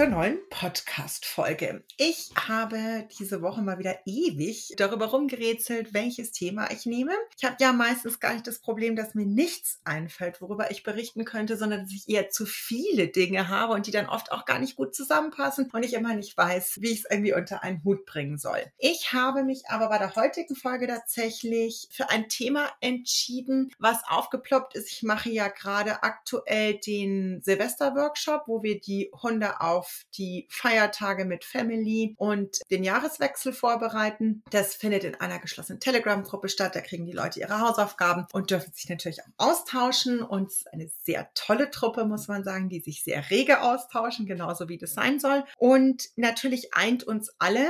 Zur neuen Podcast-Folge. Ich habe diese Woche mal wieder ewig darüber rumgerätselt, welches Thema ich nehme. Ich habe ja meistens gar nicht das Problem, dass mir nichts einfällt, worüber ich berichten könnte, sondern dass ich eher zu viele Dinge habe und die dann oft auch gar nicht gut zusammenpassen und ich immer nicht weiß, wie ich es irgendwie unter einen Hut bringen soll. Ich habe mich aber bei der heutigen Folge tatsächlich für ein Thema entschieden, was aufgeploppt ist. Ich mache ja gerade aktuell den Silvester-Workshop, wo wir die Hunde auf die Feiertage mit Family und den Jahreswechsel vorbereiten. Das findet in einer geschlossenen Telegram-Gruppe statt. Da kriegen die Leute ihre Hausaufgaben und dürfen sich natürlich auch austauschen. Und eine sehr tolle Truppe, muss man sagen, die sich sehr rege austauschen, genauso wie das sein soll. Und natürlich eint uns alle,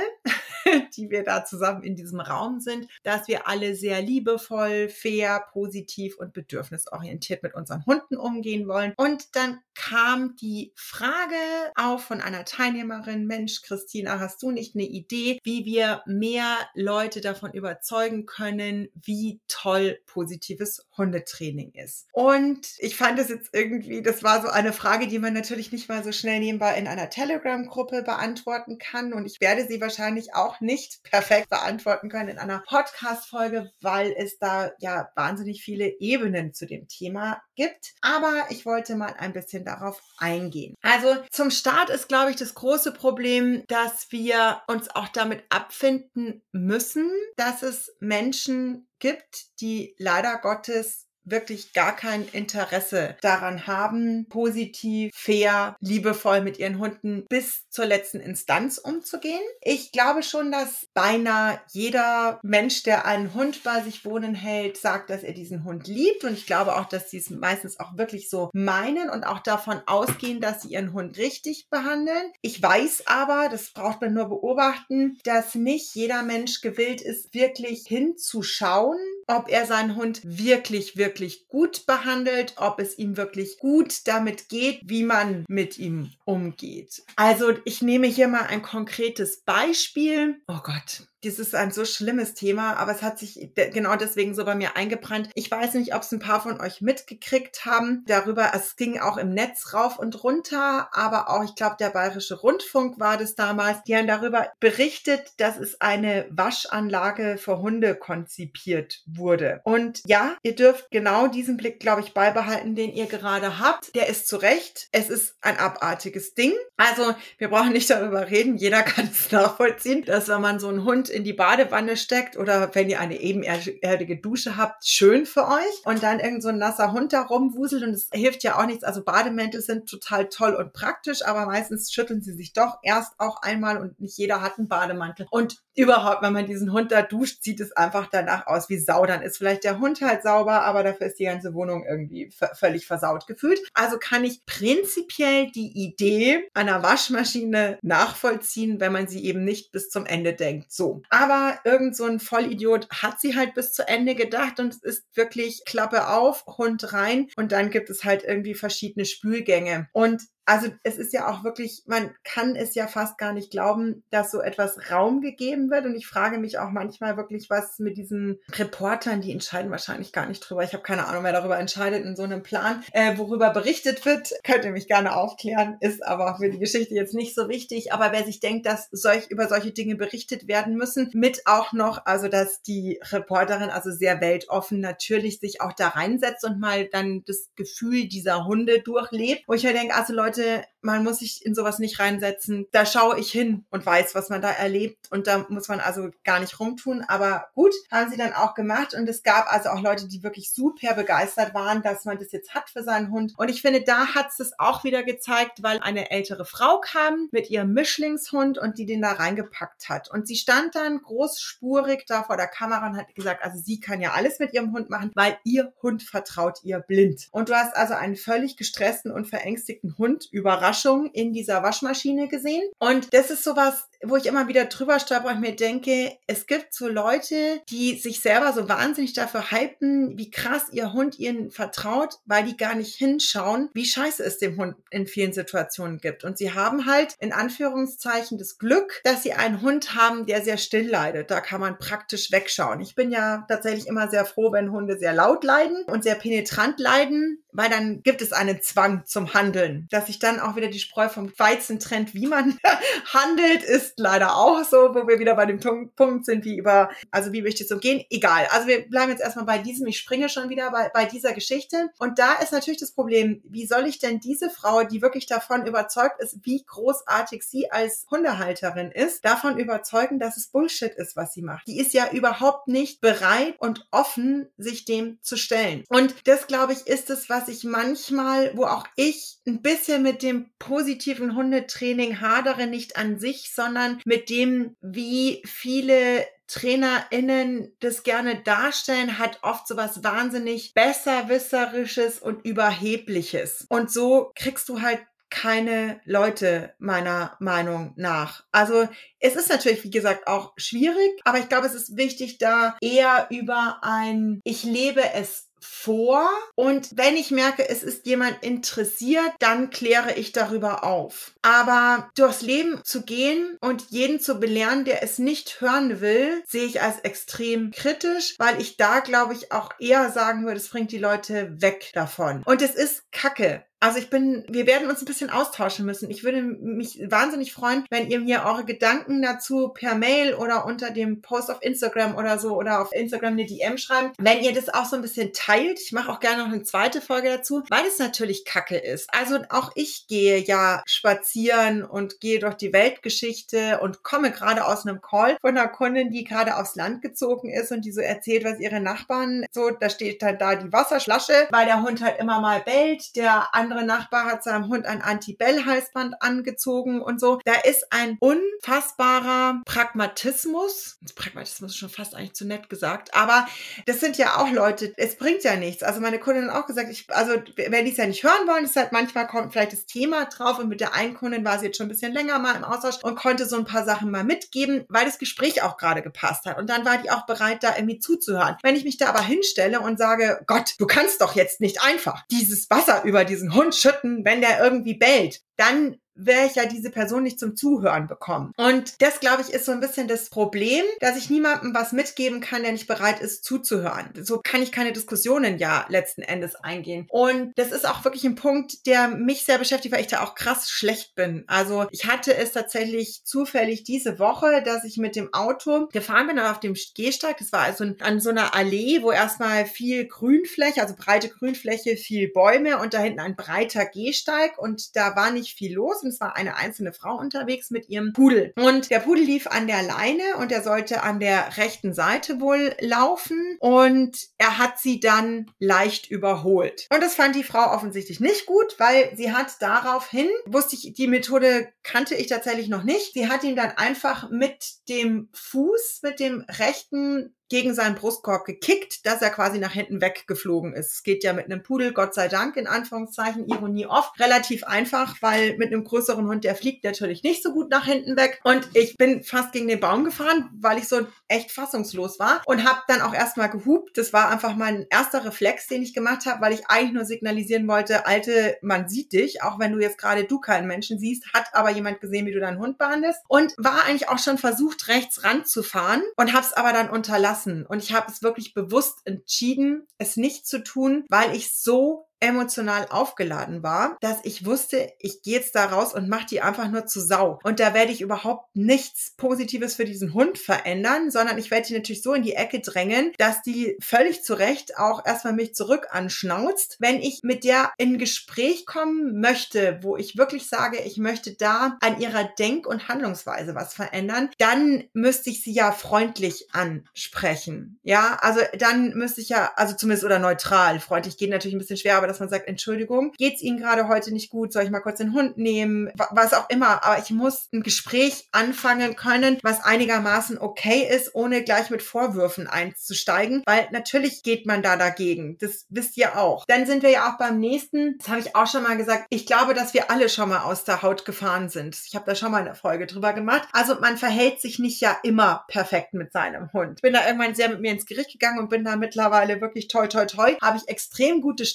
die wir da zusammen in diesem Raum sind, dass wir alle sehr liebevoll, fair, positiv und bedürfnisorientiert mit unseren Hunden umgehen wollen. Und dann kam die Frage auf von einer Teilnehmerin, Mensch, Christina, hast du nicht eine Idee, wie wir mehr Leute davon überzeugen können, wie toll positives Hundetraining ist? Und ich fand es jetzt irgendwie, das war so eine Frage, die man natürlich nicht mal so schnell nebenbei in einer Telegram-Gruppe beantworten kann. Und ich werde sie wahrscheinlich auch nicht perfekt beantworten können in einer Podcast-Folge, weil es da ja wahnsinnig viele Ebenen zu dem Thema gibt. Aber ich wollte mal ein bisschen darauf eingehen. Also zum Start ist, glaube ich, das große Problem, dass wir uns auch damit abfinden müssen, dass es Menschen gibt, die leider Gottes wirklich gar kein Interesse daran haben, positiv, fair, liebevoll mit ihren Hunden bis zur letzten Instanz umzugehen. Ich glaube schon, dass beinahe jeder Mensch, der einen Hund bei sich wohnen hält, sagt, dass er diesen Hund liebt. Und ich glaube auch, dass sie es meistens auch wirklich so meinen und auch davon ausgehen, dass sie ihren Hund richtig behandeln. Ich weiß aber, das braucht man nur beobachten, dass nicht jeder Mensch gewillt ist, wirklich hinzuschauen, ob er seinen Hund wirklich, wirklich gut behandelt, ob es ihm wirklich gut damit geht, wie man mit ihm umgeht. Also ich nehme hier mal ein konkretes Beispiel. Oh Gott, das ist ein so schlimmes Thema, aber es hat sich genau deswegen so bei mir eingebrannt. Ich weiß nicht, ob es ein paar von euch mitgekriegt haben. Darüber, es ging auch im Netz rauf und runter, aber auch, ich glaube, der Bayerische Rundfunk war das damals. Die haben darüber berichtet, dass es eine Waschanlage für Hunde konzipiert wurde. Und ja, ihr dürft genau diesen Blick, glaube ich, beibehalten, den ihr gerade habt. Der ist zu Recht. Es ist ein abartiges Ding. Also, wir brauchen nicht darüber reden. Jeder kann es nachvollziehen, dass wenn man so einen Hund in die Badewanne steckt oder wenn ihr eine ebenerdige Dusche habt, schön für euch. Und dann irgend so ein nasser Hund da rumwuselt und es hilft ja auch nichts. Also Bademäntel sind total toll und praktisch, aber meistens schütteln sie sich doch erst auch einmal und nicht jeder hat einen Bademantel. Und überhaupt, wenn man diesen Hund da duscht, sieht es einfach danach aus wie Sau. Dann ist vielleicht der Hund halt sauber, aber dafür ist die ganze Wohnung irgendwie völlig versaut gefühlt. Also kann ich prinzipiell die Idee einer Waschmaschine nachvollziehen, wenn man sie eben nicht bis zum Ende denkt. So, aber irgend so ein Vollidiot hat sie halt bis zu Ende gedacht und es ist wirklich Klappe auf, Hund rein und dann gibt es halt irgendwie verschiedene Spülgänge. Und also es ist ja auch wirklich, man kann es ja fast gar nicht glauben, dass so etwas Raum gegeben wird. Und ich frage mich auch manchmal wirklich, was mit diesen Reportern, die entscheiden wahrscheinlich gar nicht drüber. Ich habe keine Ahnung, wer darüber entscheidet in so einem Plan, äh, worüber berichtet wird. Könnt ihr mich gerne aufklären, ist aber für die Geschichte jetzt nicht so wichtig. Aber wer sich denkt, dass solch, über solche Dinge berichtet werden müssen, mit auch noch, also dass die Reporterin also sehr weltoffen natürlich sich auch da reinsetzt und mal dann das Gefühl dieser Hunde durchlebt, wo ich ja denke, also Leute, Leute, man muss sich in sowas nicht reinsetzen. Da schaue ich hin und weiß, was man da erlebt. Und da muss man also gar nicht rumtun. Aber gut, haben sie dann auch gemacht. Und es gab also auch Leute, die wirklich super begeistert waren, dass man das jetzt hat für seinen Hund. Und ich finde, da hat es auch wieder gezeigt, weil eine ältere Frau kam mit ihrem Mischlingshund und die den da reingepackt hat. Und sie stand dann großspurig da vor der Kamera und hat gesagt, also sie kann ja alles mit ihrem Hund machen, weil ihr Hund vertraut ihr blind. Und du hast also einen völlig gestressten und verängstigten Hund Überraschung in dieser Waschmaschine gesehen. Und das ist sowas, wo ich immer wieder drüber stolper und mir denke, es gibt so Leute, die sich selber so wahnsinnig dafür hypen, wie krass ihr Hund ihnen vertraut, weil die gar nicht hinschauen, wie scheiße es dem Hund in vielen Situationen gibt. Und sie haben halt in Anführungszeichen das Glück, dass sie einen Hund haben, der sehr still leidet. Da kann man praktisch wegschauen. Ich bin ja tatsächlich immer sehr froh, wenn Hunde sehr laut leiden und sehr penetrant leiden, weil dann gibt es einen Zwang zum Handeln. Dass sich dann auch wieder die Spreu vom Weizen trennt, wie man handelt, ist leider auch so, wo wir wieder bei dem Punkt sind, wie über, also wie möchte ich es umgehen? Egal. Also wir bleiben jetzt erstmal bei diesem, ich springe schon wieder bei, bei dieser Geschichte. Und da ist natürlich das Problem, wie soll ich denn diese Frau, die wirklich davon überzeugt ist, wie großartig sie als Hundehalterin ist, davon überzeugen, dass es Bullshit ist, was sie macht. Die ist ja überhaupt nicht bereit und offen, sich dem zu stellen. Und das, glaube ich, ist es, was ich manchmal, wo auch ich ein bisschen mit dem positiven Hundetraining hadere, nicht an sich, sondern mit dem, wie viele TrainerInnen das gerne darstellen, hat oft so was wahnsinnig besserwisserisches und überhebliches. Und so kriegst du halt keine Leute meiner Meinung nach. Also es ist natürlich, wie gesagt, auch schwierig, aber ich glaube, es ist wichtig, da eher über ein Ich lebe es vor und wenn ich merke, es ist jemand interessiert, dann kläre ich darüber auf. Aber durchs Leben zu gehen und jeden zu belehren, der es nicht hören will, sehe ich als extrem kritisch, weil ich da glaube ich auch eher sagen würde, es bringt die Leute weg davon. Und es ist Kacke. Also ich bin, wir werden uns ein bisschen austauschen müssen. Ich würde mich wahnsinnig freuen, wenn ihr mir eure Gedanken dazu per Mail oder unter dem Post auf Instagram oder so oder auf Instagram eine DM schreibt, wenn ihr das auch so ein bisschen teilt. Ich mache auch gerne noch eine zweite Folge dazu, weil es natürlich Kacke ist. Also auch ich gehe ja spazieren und gehe durch die Weltgeschichte und komme gerade aus einem Call von einer Kundin, die gerade aufs Land gezogen ist und die so erzählt, was ihre Nachbarn so, da steht dann da die Wasserflasche, weil der Hund halt immer mal bellt, der Nachbar hat seinem Hund ein Anti-Bell-Halsband angezogen und so. Da ist ein unfassbarer Pragmatismus. Pragmatismus ist schon fast eigentlich zu nett gesagt, aber das sind ja auch Leute, es bringt ja nichts. Also meine Kundin hat auch gesagt, ich, also wenn die es ja nicht hören wollen, ist halt manchmal kommt vielleicht das Thema drauf und mit der einen Kundin war sie jetzt schon ein bisschen länger mal im Austausch und konnte so ein paar Sachen mal mitgeben, weil das Gespräch auch gerade gepasst hat. Und dann war die auch bereit, da irgendwie zuzuhören. Wenn ich mich da aber hinstelle und sage, Gott, du kannst doch jetzt nicht einfach dieses Wasser über diesen Hund Hund schütten, wenn der irgendwie bellt, dann wäre ich ja diese Person nicht zum Zuhören bekommen. Und das, glaube ich, ist so ein bisschen das Problem, dass ich niemandem was mitgeben kann, der nicht bereit ist zuzuhören. So kann ich keine Diskussionen ja letzten Endes eingehen. Und das ist auch wirklich ein Punkt, der mich sehr beschäftigt, weil ich da auch krass schlecht bin. Also ich hatte es tatsächlich zufällig diese Woche, dass ich mit dem Auto gefahren bin auf dem Gehsteig. Das war also an so einer Allee, wo erstmal viel Grünfläche, also breite Grünfläche, viel Bäume und da hinten ein breiter Gehsteig und da war nicht viel los und es war eine einzelne Frau unterwegs mit ihrem Pudel. Und der Pudel lief an der Leine und er sollte an der rechten Seite wohl laufen und er hat sie dann leicht überholt. Und das fand die Frau offensichtlich nicht gut, weil sie hat daraufhin, wusste ich, die Methode kannte ich tatsächlich noch nicht, sie hat ihn dann einfach mit dem Fuß, mit dem rechten gegen seinen Brustkorb gekickt, dass er quasi nach hinten weggeflogen ist. Es geht ja mit einem Pudel, Gott sei Dank, in Anführungszeichen, Ironie oft, relativ einfach, weil mit einem größeren Hund, der fliegt natürlich nicht so gut nach hinten weg. Und ich bin fast gegen den Baum gefahren, weil ich so echt fassungslos war und habe dann auch erstmal gehupt. Das war einfach mein erster Reflex, den ich gemacht habe, weil ich eigentlich nur signalisieren wollte, Alte, man sieht dich, auch wenn du jetzt gerade du keinen Menschen siehst, hat aber jemand gesehen, wie du deinen Hund behandelst und war eigentlich auch schon versucht, rechts ranzufahren und habe es aber dann unterlassen lassen. Und ich habe es wirklich bewusst entschieden, es nicht zu tun, weil ich so emotional aufgeladen war, dass ich wusste, ich gehe jetzt da raus und mache die einfach nur zu Sau. Und da werde ich überhaupt nichts Positives für diesen Hund verändern, sondern ich werde die natürlich so in die Ecke drängen, dass die völlig zu Recht auch erstmal mich zurück anschnauzt. Wenn ich mit der in Gespräch kommen möchte, wo ich wirklich sage, ich möchte da an ihrer Denk- und Handlungsweise was verändern, dann müsste ich sie ja freundlich ansprechen. Ja, also dann müsste ich ja, also zumindest oder neutral. Freundlich geht natürlich ein bisschen schwer, aber dass man sagt, Entschuldigung, geht's Ihnen gerade heute nicht gut? Soll ich mal kurz den Hund nehmen? Was auch immer. Aber ich muss ein Gespräch anfangen können, was einigermaßen okay ist, ohne gleich mit Vorwürfen einzusteigen, weil natürlich geht man da dagegen. Das wisst ihr auch. Dann sind wir ja auch beim nächsten. Das habe ich auch schon mal gesagt. Ich glaube, dass wir alle schon mal aus der Haut gefahren sind. Ich habe da schon mal eine Folge drüber gemacht. Also man verhält sich nicht ja immer perfekt mit seinem Hund. Ich bin da irgendwann sehr mit mir ins Gericht gegangen und bin da mittlerweile wirklich toi toi toi. Habe ich extrem gute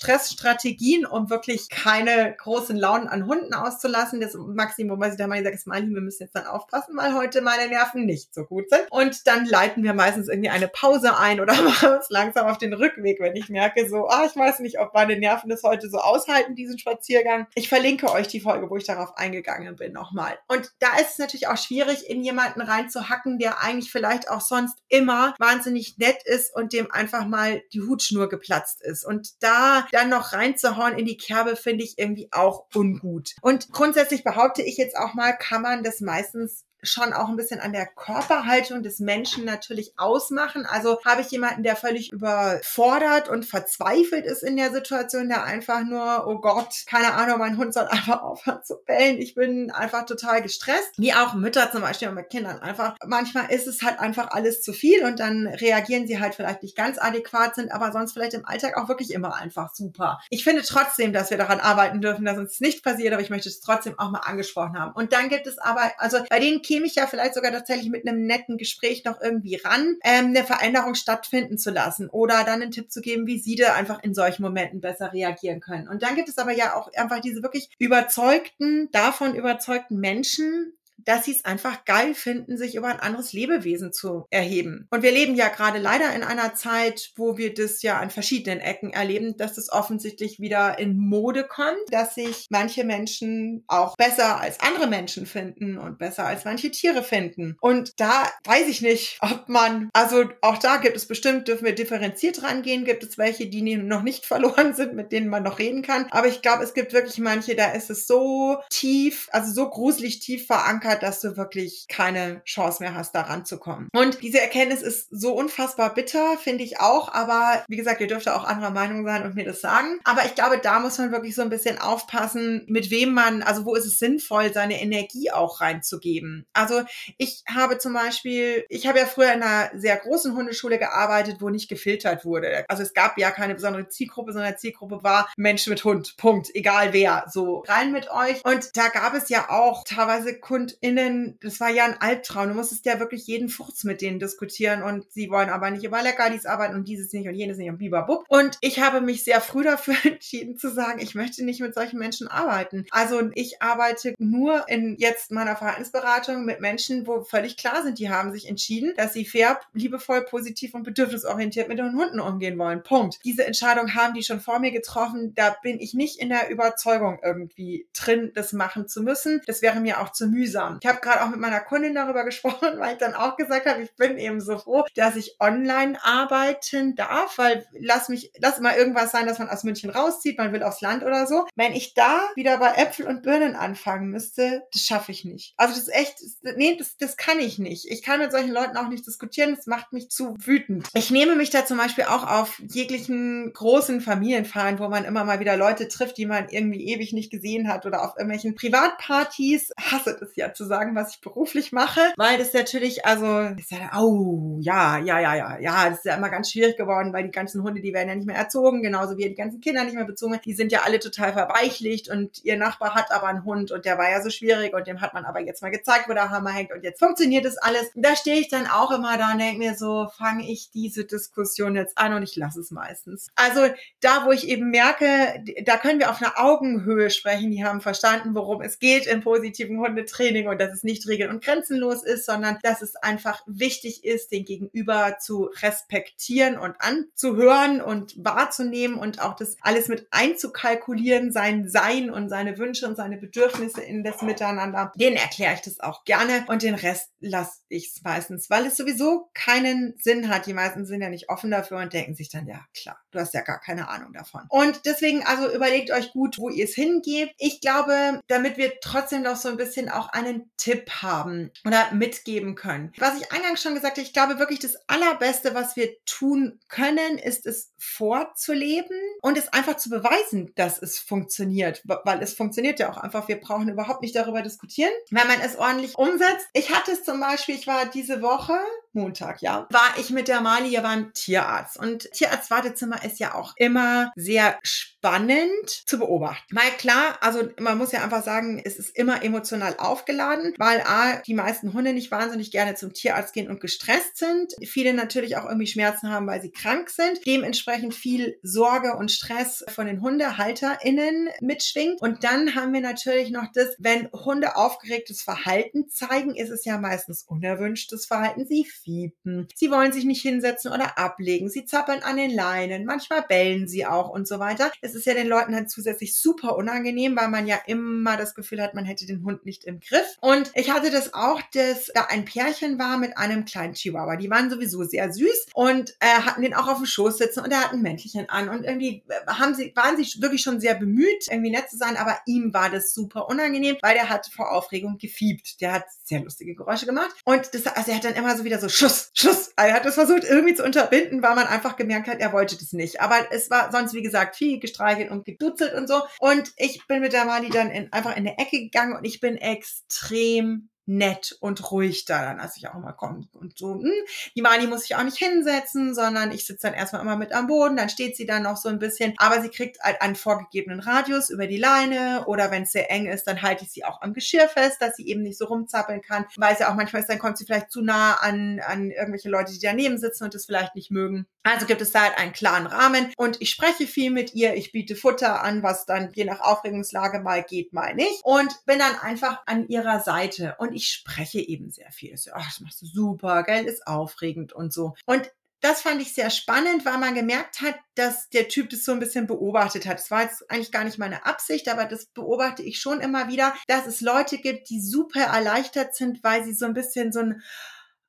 Stressstrategien, um wirklich keine großen Launen an Hunden auszulassen. Das Maximum, was ich da mal gesagt habe, ist, wir müssen jetzt dann aufpassen, weil heute meine Nerven nicht so gut sind. Und dann leiten wir meistens irgendwie eine Pause ein oder machen uns langsam auf den Rückweg, wenn ich merke, so, ah, ich weiß nicht, ob meine Nerven das heute so aushalten, diesen Spaziergang. Ich verlinke euch die Folge, wo ich darauf eingegangen bin, nochmal. Und da ist es natürlich auch schwierig, in jemanden reinzuhacken, der eigentlich vielleicht auch sonst immer wahnsinnig nett ist und dem einfach mal die Hutschnur geplatzt ist. Und da dann noch reinzuhauen in die Kerbe, finde ich irgendwie auch ungut. Und grundsätzlich behaupte ich jetzt auch mal, kann man das meistens schon auch ein bisschen an der Körperhaltung des Menschen natürlich ausmachen. Also habe ich jemanden, der völlig überfordert und verzweifelt ist in der Situation, der einfach nur, oh Gott, keine Ahnung, mein Hund soll einfach aufhören zu bellen. Ich bin einfach total gestresst. Wie auch Mütter zum Beispiel mit Kindern einfach. Manchmal ist es halt einfach alles zu viel und dann reagieren sie halt vielleicht nicht ganz adäquat, sind aber sonst vielleicht im Alltag auch wirklich immer einfach super. Ich finde trotzdem, dass wir daran arbeiten dürfen, dass uns nicht passiert, aber ich möchte es trotzdem auch mal angesprochen haben. Und dann gibt es aber, also bei den käme ich ja vielleicht sogar tatsächlich mit einem netten Gespräch noch irgendwie ran, ähm, eine Veränderung stattfinden zu lassen oder dann einen Tipp zu geben, wie sie da einfach in solchen Momenten besser reagieren können. Und dann gibt es aber ja auch einfach diese wirklich überzeugten, davon überzeugten Menschen, dass sie es einfach geil finden, sich über ein anderes Lebewesen zu erheben. Und wir leben ja gerade leider in einer Zeit, wo wir das ja an verschiedenen Ecken erleben, dass es offensichtlich wieder in Mode kommt, dass sich manche Menschen auch besser als andere Menschen finden und besser als manche Tiere finden. Und da weiß ich nicht, ob man, also auch da gibt es bestimmt, dürfen wir differenziert rangehen, gibt es welche, die noch nicht verloren sind, mit denen man noch reden kann. Aber ich glaube, es gibt wirklich manche, da ist es so tief, also so gruselig tief verankert, dass du wirklich keine Chance mehr hast, da ranzukommen. Und diese Erkenntnis ist so unfassbar bitter, finde ich auch. Aber wie gesagt, ihr dürft auch anderer Meinung sein und mir das sagen. Aber ich glaube, da muss man wirklich so ein bisschen aufpassen, mit wem man, also wo ist es sinnvoll, seine Energie auch reinzugeben. Also ich habe zum Beispiel, ich habe ja früher in einer sehr großen Hundeschule gearbeitet, wo nicht gefiltert wurde. Also es gab ja keine besondere Zielgruppe, sondern Zielgruppe war Mensch mit Hund. Punkt. Egal wer. So rein mit euch. Und da gab es ja auch teilweise KundInnen, das war ja ein Albtraum. Du musstest ja wirklich jeden Furz mit denen diskutieren und sie wollen aber nicht über Leckerlis arbeiten und dieses nicht und jenes nicht und bibabub. Und ich habe mich sehr früh dafür entschieden zu sagen, ich möchte nicht mit solchen Menschen arbeiten. Also ich arbeite nur in jetzt meiner Verhaltensberatung mit Menschen, wo völlig klar sind, die haben sich entschieden, dass sie fair, liebevoll, positiv und bedürfnisorientiert mit den Hunden umgehen wollen. Punkt. Diese Entscheidung haben die schon vor mir getroffen. Da bin ich nicht in der Überzeugung irgendwie drin, das machen zu müssen. Das wäre mir auch zu mühsam. Ich habe gerade auch mit meiner Kundin darüber gesprochen, weil ich dann auch gesagt habe, ich bin eben so froh, dass ich online arbeiten darf, weil lass mich, lass mal irgendwas sein, dass man aus München rauszieht, man will aufs Land oder so. Wenn ich da wieder bei Äpfel und Birnen anfangen müsste, das schaffe ich nicht. Also das ist echt, nee, das, das kann ich nicht. Ich kann mit solchen Leuten auch nicht diskutieren, das macht mich zu wütend. Ich nehme mich da zum Beispiel auch auf jeglichen großen Familienfeiern, wo man immer mal wieder Leute trifft, die man irgendwie ewig nicht gesehen hat oder auf irgendwelchen Privatpartys, hasse das ja zu sagen, was ich beruflich mache, weil das natürlich, also, ist ja, oh, ja, ja, ja, ja, ja, das ist ja immer ganz schwierig geworden, weil die ganzen Hunde, die werden ja nicht mehr erzogen, genauso wie die ganzen Kinder nicht mehr bezogen. Die sind ja alle total verweichlicht und ihr Nachbar hat aber einen Hund und der war ja so schwierig und dem hat man aber jetzt mal gezeigt, wo der Hammer hängt und jetzt funktioniert das alles. Da stehe ich dann auch immer da und denke mir so, fange ich diese Diskussion jetzt an und ich lasse es meistens. Also da, wo ich eben merke, da können wir auf einer Augenhöhe sprechen, die haben verstanden, worum es geht im positiven Hundetraining denken und dass es nicht regel- und grenzenlos ist, sondern dass es einfach wichtig ist, den Gegenüber zu respektieren und anzuhören und wahrzunehmen und auch das alles mit einzukalkulieren, sein Sein und seine Wünsche und seine Bedürfnisse in das Miteinander. Den erkläre ich das auch gerne und den Rest lasse ich meistens, weil es sowieso keinen Sinn hat. Die meisten sind ja nicht offen dafür und denken sich dann, ja klar, du hast ja gar keine Ahnung davon. Und deswegen also überlegt euch gut, wo ihr es hingebt. Ich glaube, damit wir trotzdem noch so ein bisschen auch einen Tipp haben oder mitgeben können. Was ich eingangs schon gesagt habe, ich glaube wirklich das allerbeste, was wir tun können, ist es vorzuleben und es einfach zu beweisen, dass es funktioniert, weil es funktioniert ja auch einfach. Wir brauchen überhaupt nicht darüber diskutieren, wenn man es ordentlich umsetzt. Ich hatte es zum Beispiel, ich war diese Woche Montag, ja, war ich mit der Mali ja beim Tierarzt. Und Tierarztwartezimmer ist ja auch immer sehr spannend zu beobachten. Mal klar, also man muss ja einfach sagen, es ist immer emotional aufgeladen, weil A, die meisten Hunde nicht wahnsinnig gerne zum Tierarzt gehen und gestresst sind. Viele natürlich auch irgendwie Schmerzen haben, weil sie krank sind. Dementsprechend viel Sorge und Stress von den HundehalterInnen mitschwingt. Und dann haben wir natürlich noch das, wenn Hunde aufgeregtes Verhalten zeigen, ist es ja meistens unerwünschtes Verhalten. Sie fiepen. Sie wollen sich nicht hinsetzen oder ablegen. Sie zappeln an den Leinen. Manchmal bellen sie auch und so weiter. Es ist ja den Leuten dann zusätzlich super unangenehm, weil man ja immer das Gefühl hat, man hätte den Hund nicht im Griff. Und ich hatte das auch, dass da ein Pärchen war mit einem kleinen Chihuahua. Die waren sowieso sehr süß und äh, hatten den auch auf dem Schoß sitzen und er hat ein Mäntelchen an und irgendwie äh, haben sie, waren sie wirklich schon sehr bemüht, irgendwie nett zu sein, aber ihm war das super unangenehm, weil der hat vor Aufregung gefiebt. Der hat sehr lustige Geräusche gemacht und das, also er hat dann immer so wieder so Schuss, Schuss. Er hat das versucht irgendwie zu unterbinden, weil man einfach gemerkt hat, er wollte das nicht. Aber es war sonst, wie gesagt, viel gestreichelt und gedutzelt und so. Und ich bin mit der Mali dann in, einfach in eine Ecke gegangen und ich bin extrem nett und ruhig da dann, als ich auch mal komme und so, hm, die Mali muss sich auch nicht hinsetzen, sondern ich sitze dann erstmal immer mit am Boden, dann steht sie dann noch so ein bisschen, aber sie kriegt halt einen vorgegebenen Radius über die Leine oder wenn es sehr eng ist, dann halte ich sie auch am Geschirr fest, dass sie eben nicht so rumzappeln kann, weil sie auch manchmal ist, dann kommt sie vielleicht zu nah an, an irgendwelche Leute, die daneben sitzen und das vielleicht nicht mögen. Also gibt es da halt einen klaren Rahmen. Und ich spreche viel mit ihr, ich biete Futter an, was dann je nach Aufregungslage mal geht, mal nicht. Und bin dann einfach an ihrer Seite. Und ich spreche eben sehr viel. So, ach, das machst du super, gell, ist aufregend und so. Und das fand ich sehr spannend, weil man gemerkt hat, dass der Typ das so ein bisschen beobachtet hat. Das war jetzt eigentlich gar nicht meine Absicht, aber das beobachte ich schon immer wieder, dass es Leute gibt, die super erleichtert sind, weil sie so ein bisschen so ein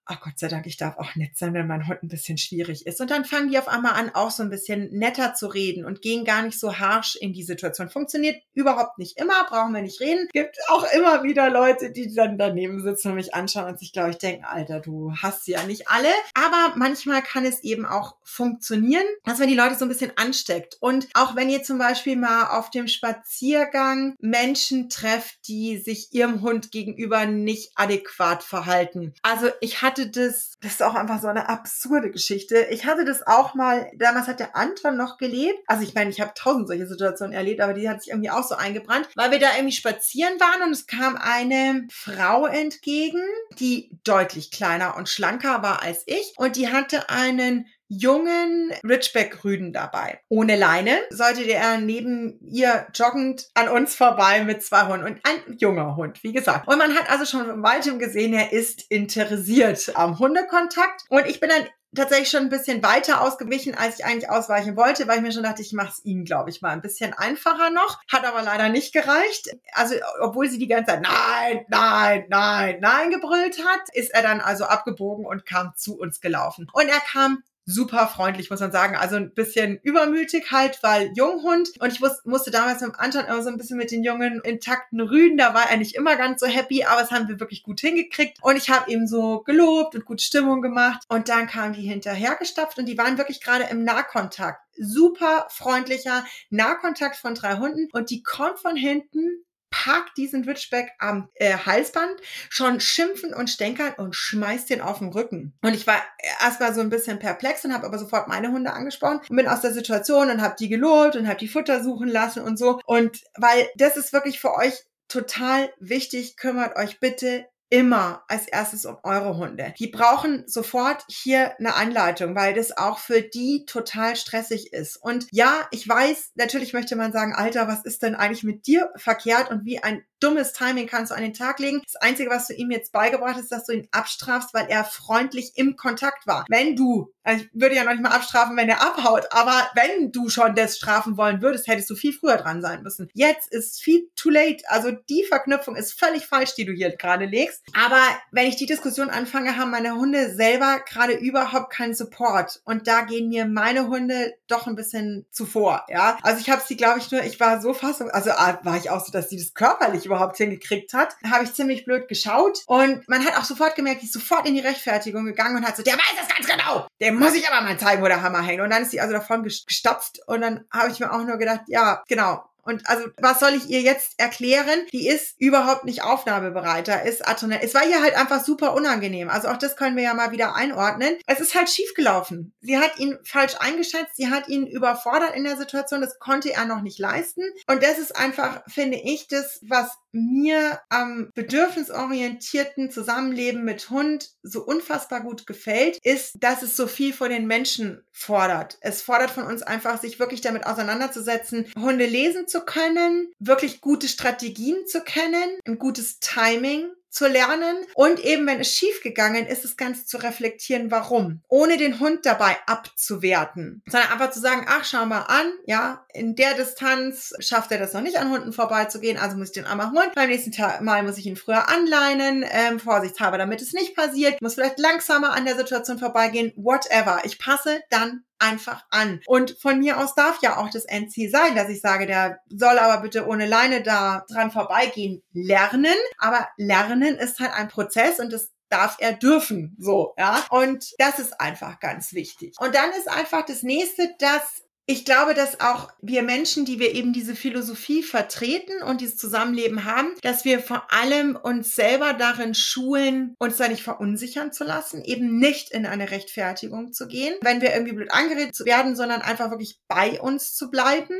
ach Gott sei Dank, ich darf auch nett sein, wenn mein Hund ein bisschen schwierig ist. Und dann fangen die auf einmal an, auch so ein bisschen netter zu reden und gehen gar nicht so harsh in die Situation. Funktioniert überhaupt nicht immer, brauchen wir nicht reden. Gibt auch immer wieder Leute, die dann daneben sitzen und mich anschauen und sich, glaube ich, denken, Alter, du hast sie ja nicht alle. Aber manchmal kann es eben auch funktionieren, dass man die Leute so ein bisschen ansteckt. Und auch wenn ihr zum Beispiel mal auf dem Spaziergang Menschen trefft, die sich ihrem Hund gegenüber nicht adäquat verhalten. Also ich hatte hatte das, das ist auch einfach so eine absurde Geschichte. Ich hatte das auch mal, damals hat der Anton noch gelebt. Also ich meine, ich habe tausend solche Situationen erlebt, aber die hat sich irgendwie auch so eingebrannt, weil wir da irgendwie spazieren waren und es kam eine Frau entgegen, die deutlich kleiner und schlanker war als ich und die hatte einen jungen Ridgeback-Rüden dabei. Ohne Leine sollte der neben ihr joggend an uns vorbei mit zwei Hunden und ein junger Hund, wie gesagt. Und man hat also schon von weitem gesehen, er ist interessiert am Hundekontakt. Und ich bin dann tatsächlich schon ein bisschen weiter ausgewichen, als ich eigentlich ausweichen wollte, weil ich mir schon dachte, ich mache es ihm, glaube ich, mal ein bisschen einfacher noch. Hat aber leider nicht gereicht. Also, obwohl sie die ganze Zeit nein, nein, nein, nein gebrüllt hat, ist er dann also abgebogen und kam zu uns gelaufen. Und er kam super freundlich, muss man sagen. Also ein bisschen übermütig halt, weil Junghund. Und ich muss, musste damals mit Anton immer so ein bisschen mit den jungen, intakten Rüden. Da war er nicht immer ganz so happy, aber es haben wir wirklich gut hingekriegt. Und ich habe ihm so gelobt und gut Stimmung gemacht. Und dann kamen die hinterhergestapft und die waren wirklich gerade im Nahkontakt. Super freundlicher Nahkontakt von drei Hunden. Und die kommt von hinten packt diesen Witchback am äh, Halsband, schon schimpfen und stänkern und schmeißt den auf den Rücken. Und ich war erstmal so ein bisschen perplex und habe aber sofort meine Hunde angesprochen und bin aus der Situation und habe die gelobt und habe die Futter suchen lassen und so. Und weil das ist wirklich für euch total wichtig, kümmert euch bitte immer als erstes um eure Hunde. Die brauchen sofort hier eine Anleitung, weil das auch für die total stressig ist. Und ja, ich weiß, natürlich möchte man sagen, Alter, was ist denn eigentlich mit dir verkehrt und wie ein dummes Timing kannst du an den Tag legen. Das Einzige, was du ihm jetzt beigebracht hast, dass du ihn abstrafst, weil er freundlich im Kontakt war. Wenn du, also ich würde ja noch nicht mal abstrafen, wenn er abhaut, aber wenn du schon das strafen wollen würdest, hättest du viel früher dran sein müssen. Jetzt ist viel too late. Also die Verknüpfung ist völlig falsch, die du hier gerade legst. Aber wenn ich die Diskussion anfange, haben meine Hunde selber gerade überhaupt keinen Support. Und da gehen mir meine Hunde doch ein bisschen zuvor, ja. Also ich habe sie, glaube ich, nur, ich war so fassung, also ah, war ich auch so, dass sie das körperlich überhaupt hingekriegt hat, habe ich ziemlich blöd geschaut. Und man hat auch sofort gemerkt, die ist sofort in die Rechtfertigung gegangen und hat so, der weiß das ganz genau. Der muss ich aber mal zeigen, wo der Hammer hängt. Und dann ist sie also davon gestapft. Und dann habe ich mir auch nur gedacht, ja, genau, und also, was soll ich ihr jetzt erklären? Die ist überhaupt nicht aufnahmebereiter, ist atonell. Es war ihr halt einfach super unangenehm. Also auch das können wir ja mal wieder einordnen. Es ist halt schiefgelaufen. Sie hat ihn falsch eingeschätzt, sie hat ihn überfordert in der Situation, das konnte er noch nicht leisten. Und das ist einfach, finde ich, das, was mir am bedürfnisorientierten Zusammenleben mit Hund so unfassbar gut gefällt, ist, dass es so viel von den Menschen fordert. Es fordert von uns einfach, sich wirklich damit auseinanderzusetzen, Hunde lesen zu können, wirklich gute Strategien zu kennen, ein gutes Timing zu lernen und eben, wenn es schiefgegangen ist, das Ganze zu reflektieren, warum, ohne den Hund dabei abzuwerten, sondern einfach zu sagen, ach, schau mal an, ja, in der Distanz schafft er das noch nicht an Hunden vorbeizugehen, also muss ich den einmal holen. Beim nächsten Mal muss ich ihn früher anleinen, ähm, vorsichtshalber, damit es nicht passiert, muss vielleicht langsamer an der Situation vorbeigehen, whatever. Ich passe dann einfach an. Und von mir aus darf ja auch das Endziel sein, dass ich sage, der soll aber bitte ohne Leine da dran vorbeigehen, lernen. Aber lernen ist halt ein Prozess und das darf er dürfen, so, ja. Und das ist einfach ganz wichtig. Und dann ist einfach das nächste, dass ich glaube, dass auch wir Menschen, die wir eben diese Philosophie vertreten und dieses Zusammenleben haben, dass wir vor allem uns selber darin schulen, uns da nicht verunsichern zu lassen, eben nicht in eine Rechtfertigung zu gehen, wenn wir irgendwie blöd angeredet werden, sondern einfach wirklich bei uns zu bleiben,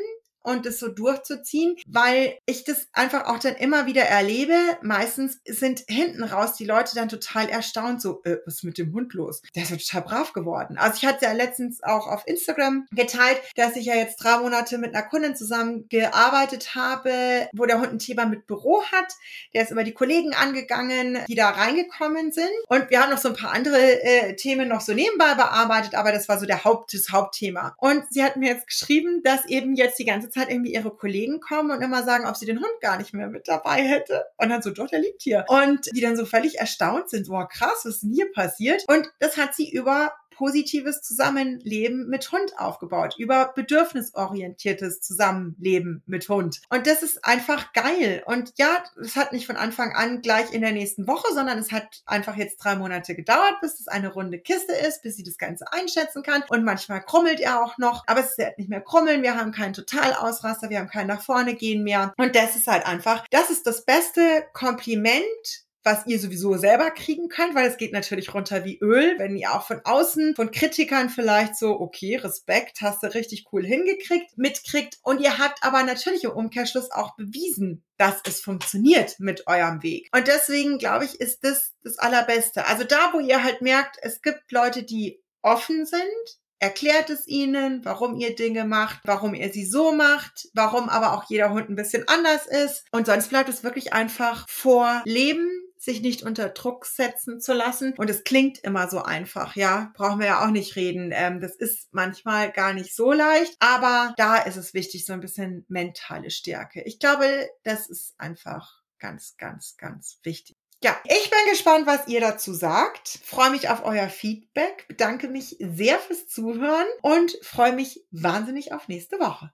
und es so durchzuziehen, weil ich das einfach auch dann immer wieder erlebe. Meistens sind hinten raus die Leute dann total erstaunt, so, äh, was ist mit dem Hund los? Der ist ja total brav geworden. Also ich hatte ja letztens auch auf Instagram geteilt, dass ich ja jetzt drei Monate mit einer Kundin zusammen gearbeitet habe, wo der Hund ein Thema mit Büro hat. Der ist über die Kollegen angegangen, die da reingekommen sind. Und wir haben noch so ein paar andere äh, Themen noch so nebenbei bearbeitet, aber das war so der Haupt, das Hauptthema. Und sie hat mir jetzt geschrieben, dass eben jetzt die ganze Zeit Zeit irgendwie ihre Kollegen kommen und immer sagen, ob sie den Hund gar nicht mehr mit dabei hätte. Und dann so, doch, der liegt hier. Und die dann so völlig erstaunt sind, boah, krass, was ist denn hier passiert? Und das hat sie über positives Zusammenleben mit Hund aufgebaut, über bedürfnisorientiertes Zusammenleben mit Hund. Und das ist einfach geil. Und ja, es hat nicht von Anfang an gleich in der nächsten Woche, sondern es hat einfach jetzt drei Monate gedauert, bis es eine runde Kiste ist, bis sie das Ganze einschätzen kann. Und manchmal krummelt er auch noch, aber es wird nicht mehr krummeln. Wir haben keinen Totalausraster, wir haben kein nach vorne gehen mehr. Und das ist halt einfach, das ist das beste Kompliment, was ihr sowieso selber kriegen könnt, weil es geht natürlich runter wie Öl, wenn ihr auch von außen, von Kritikern vielleicht so, okay, Respekt, hast du richtig cool hingekriegt, mitkriegt. Und ihr habt aber natürlich im Umkehrschluss auch bewiesen, dass es funktioniert mit eurem Weg. Und deswegen glaube ich, ist das das Allerbeste. Also da, wo ihr halt merkt, es gibt Leute, die offen sind, erklärt es ihnen, warum ihr Dinge macht, warum ihr sie so macht, warum aber auch jeder Hund ein bisschen anders ist. Und sonst bleibt es wirklich einfach vor Leben sich nicht unter Druck setzen zu lassen. Und es klingt immer so einfach, ja, brauchen wir ja auch nicht reden. Ähm, das ist manchmal gar nicht so leicht, aber da ist es wichtig, so ein bisschen mentale Stärke. Ich glaube, das ist einfach ganz, ganz, ganz wichtig. Ja, ich bin gespannt, was ihr dazu sagt. Freue mich auf euer Feedback, bedanke mich sehr fürs Zuhören und freue mich wahnsinnig auf nächste Woche.